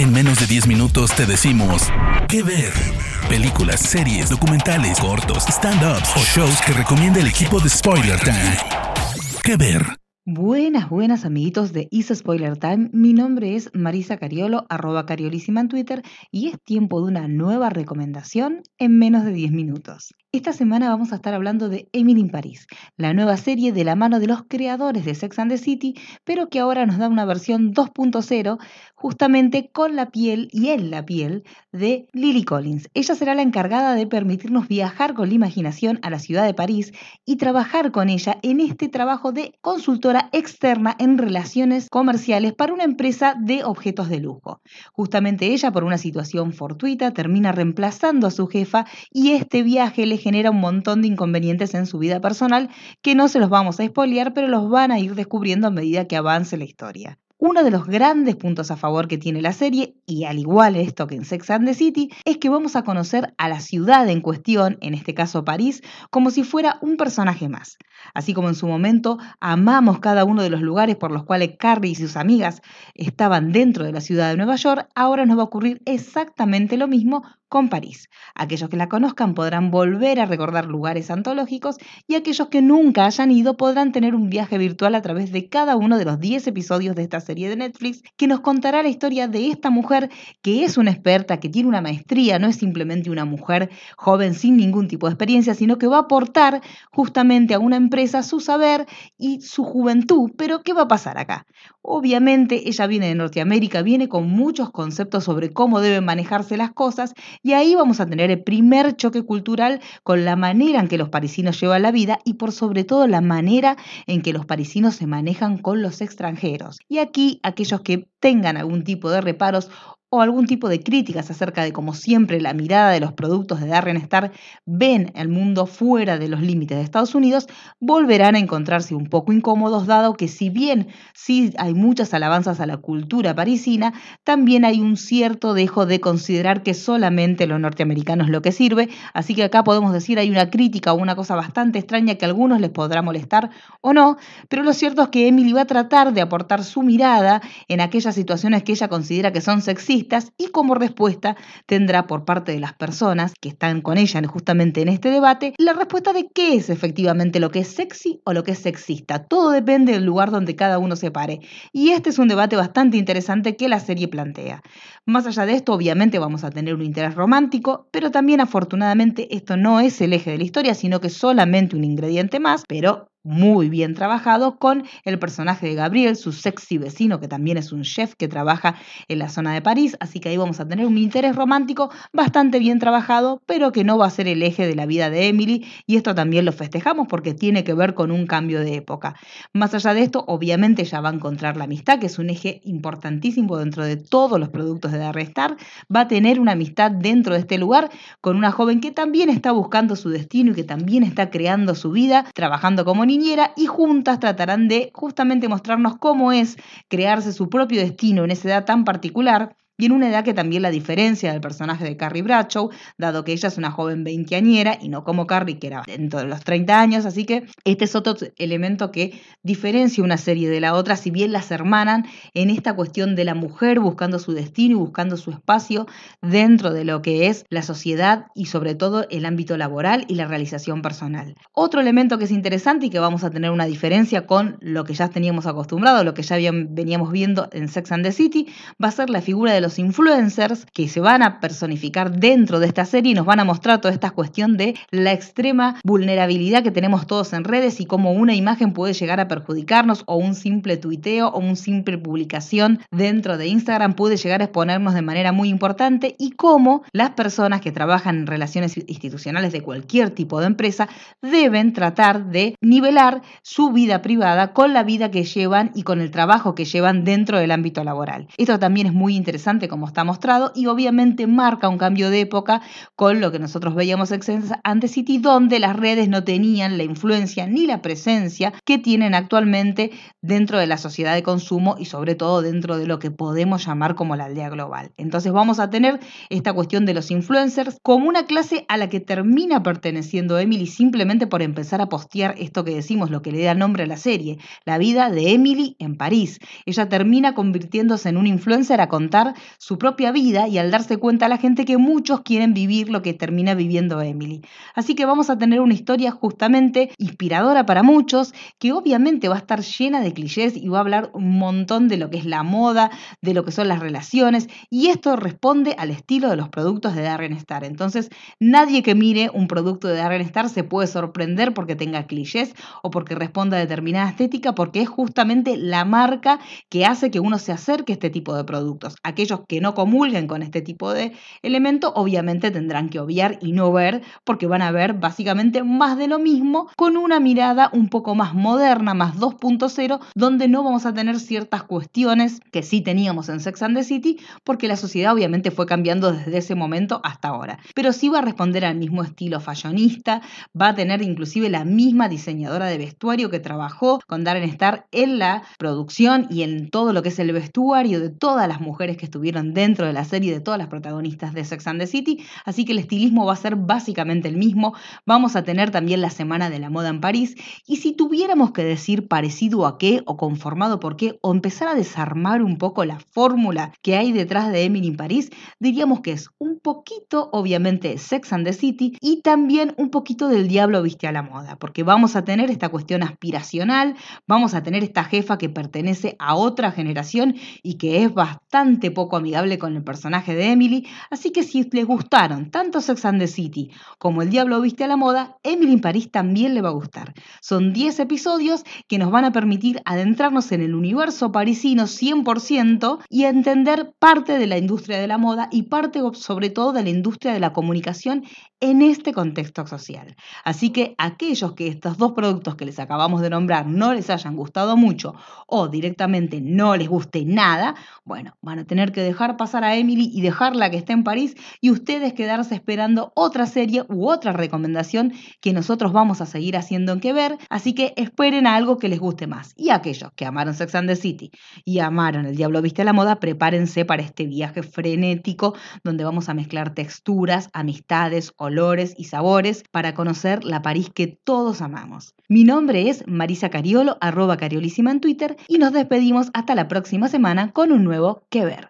En menos de 10 minutos te decimos qué ver. Películas, series, documentales, cortos, stand-ups o shows que recomienda el equipo de Spoiler Time. ¿Qué ver? Buenas, buenas amiguitos de Is Spoiler Time. Mi nombre es Marisa Cariolo, arroba cariolísima en Twitter, y es tiempo de una nueva recomendación en menos de 10 minutos. Esta semana vamos a estar hablando de Emily in Paris, la nueva serie de la mano de los creadores de Sex and the City, pero que ahora nos da una versión 2.0 justamente con la piel y en la piel de Lily Collins. Ella será la encargada de permitirnos viajar con la imaginación a la ciudad de París y trabajar con ella en este trabajo de consultora externa en relaciones comerciales para una empresa de objetos de lujo. Justamente ella, por una situación fortuita, termina reemplazando a su jefa y este viaje le genera un montón de inconvenientes en su vida personal que no se los vamos a expoliar, pero los van a ir descubriendo a medida que avance la historia. Uno de los grandes puntos a favor que tiene la serie, y al igual esto que en Sex and the City, es que vamos a conocer a la ciudad en cuestión, en este caso París, como si fuera un personaje más. Así como en su momento amamos cada uno de los lugares por los cuales Carrie y sus amigas estaban dentro de la ciudad de Nueva York, ahora nos va a ocurrir exactamente lo mismo con París. Aquellos que la conozcan podrán volver a recordar lugares antológicos y aquellos que nunca hayan ido podrán tener un viaje virtual a través de cada uno de los 10 episodios de esta serie de Netflix que nos contará la historia de esta mujer que es una experta, que tiene una maestría, no es simplemente una mujer joven sin ningún tipo de experiencia, sino que va a aportar justamente a una empresa su saber y su juventud. Pero ¿qué va a pasar acá? Obviamente ella viene de Norteamérica, viene con muchos conceptos sobre cómo deben manejarse las cosas y ahí vamos a tener el primer choque cultural con la manera en que los parisinos llevan la vida y por sobre todo la manera en que los parisinos se manejan con los extranjeros. Y aquí aquellos que tengan algún tipo de reparos o algún tipo de críticas acerca de cómo siempre la mirada de los productos de Darren Star ven el mundo fuera de los límites de Estados Unidos, volverán a encontrarse un poco incómodos dado que si bien sí hay muchas alabanzas a la cultura parisina, también hay un cierto dejo de considerar que solamente lo norteamericano es lo que sirve, así que acá podemos decir hay una crítica o una cosa bastante extraña que a algunos les podrá molestar o no, pero lo cierto es que Emily va a tratar de aportar su mirada en aquellas situaciones que ella considera que son sexistas y como respuesta tendrá por parte de las personas que están con ella justamente en este debate la respuesta de qué es efectivamente lo que es sexy o lo que es sexista. Todo depende del lugar donde cada uno se pare. Y este es un debate bastante interesante que la serie plantea. Más allá de esto, obviamente vamos a tener un interés romántico, pero también afortunadamente esto no es el eje de la historia, sino que solamente un ingrediente más, pero muy bien trabajado con el personaje de Gabriel, su sexy vecino, que también es un chef que trabaja en la zona de París, así que ahí vamos a tener un interés romántico bastante bien trabajado, pero que no va a ser el eje de la vida de Emily, y esto también lo festejamos porque tiene que ver con un cambio de época. Más allá de esto, obviamente ya va a encontrar la amistad, que es un eje importantísimo dentro de todos los productos de Arrestar, va a tener una amistad dentro de este lugar con una joven que también está buscando su destino y que también está creando su vida, trabajando como niñera y juntas tratarán de justamente mostrarnos cómo es crearse su propio destino en esa edad tan particular y en una edad que también la diferencia del personaje de Carrie Bradshaw, dado que ella es una joven veinteañera y no como Carrie, que era dentro de los 30 años, así que este es otro elemento que diferencia una serie de la otra, si bien las hermanan en esta cuestión de la mujer buscando su destino y buscando su espacio dentro de lo que es la sociedad y sobre todo el ámbito laboral y la realización personal. Otro elemento que es interesante y que vamos a tener una diferencia con lo que ya teníamos acostumbrado, lo que ya veníamos viendo en Sex and the City, va a ser la figura de los influencers que se van a personificar dentro de esta serie y nos van a mostrar toda esta cuestión de la extrema vulnerabilidad que tenemos todos en redes y cómo una imagen puede llegar a perjudicarnos o un simple tuiteo o una simple publicación dentro de Instagram puede llegar a exponernos de manera muy importante y cómo las personas que trabajan en relaciones institucionales de cualquier tipo de empresa deben tratar de nivelar su vida privada con la vida que llevan y con el trabajo que llevan dentro del ámbito laboral. Esto también es muy interesante como está mostrado y obviamente marca un cambio de época con lo que nosotros veíamos antes City, donde las redes no tenían la influencia ni la presencia que tienen actualmente dentro de la sociedad de consumo y sobre todo dentro de lo que podemos llamar como la aldea global. Entonces vamos a tener esta cuestión de los influencers como una clase a la que termina perteneciendo Emily simplemente por empezar a postear esto que decimos, lo que le da nombre a la serie, la vida de Emily en París. Ella termina convirtiéndose en un influencer a contar su propia vida y al darse cuenta a la gente que muchos quieren vivir lo que termina viviendo Emily. Así que vamos a tener una historia justamente inspiradora para muchos, que obviamente va a estar llena de clichés y va a hablar un montón de lo que es la moda, de lo que son las relaciones, y esto responde al estilo de los productos de Darren Star. Entonces, nadie que mire un producto de Darren Star se puede sorprender porque tenga clichés o porque responda a determinada estética, porque es justamente la marca que hace que uno se acerque a este tipo de productos. Aquellos que no comulguen con este tipo de elemento, obviamente tendrán que obviar y no ver, porque van a ver básicamente más de lo mismo con una mirada un poco más moderna, más 2.0, donde no vamos a tener ciertas cuestiones que sí teníamos en Sex and the City, porque la sociedad obviamente fue cambiando desde ese momento hasta ahora. Pero sí va a responder al mismo estilo fashionista, va a tener inclusive la misma diseñadora de vestuario que trabajó con Darren Star en la producción y en todo lo que es el vestuario de todas las mujeres que estuvieron dentro de la serie, de todas las protagonistas de Sex and the City, así que el estilismo va a ser básicamente el mismo. Vamos a tener también la Semana de la Moda en París y si tuviéramos que decir parecido a qué o conformado por qué o empezar a desarmar un poco la fórmula que hay detrás de Emily en París, diríamos que es un poquito obviamente Sex and the City y también un poquito del diablo viste a la moda, porque vamos a tener esta cuestión aspiracional, vamos a tener esta jefa que pertenece a otra generación y que es bastante poco amigable con el personaje de Emily, así que si les gustaron tanto Sex and the City como El Diablo Viste a la Moda, Emily en París también le va a gustar. Son 10 episodios que nos van a permitir adentrarnos en el universo parisino 100% y entender parte de la industria de la moda y parte sobre todo de la industria de la comunicación en este contexto social. Así que aquellos que estos dos productos que les acabamos de nombrar no les hayan gustado mucho o directamente no les guste nada, bueno, van a tener que dejar pasar a Emily y dejarla que esté en París y ustedes quedarse esperando otra serie u otra recomendación que nosotros vamos a seguir haciendo en que ver, así que esperen a algo que les guste más. Y aquellos que amaron Sex and the City y amaron El Diablo Viste a la Moda, prepárense para este viaje frenético donde vamos a mezclar texturas, amistades, olores y sabores para conocer la París que todos amamos. Mi nombre es Marisa Cariolo, arroba Cariolísima en Twitter, y nos despedimos hasta la próxima semana con un nuevo Que Ver.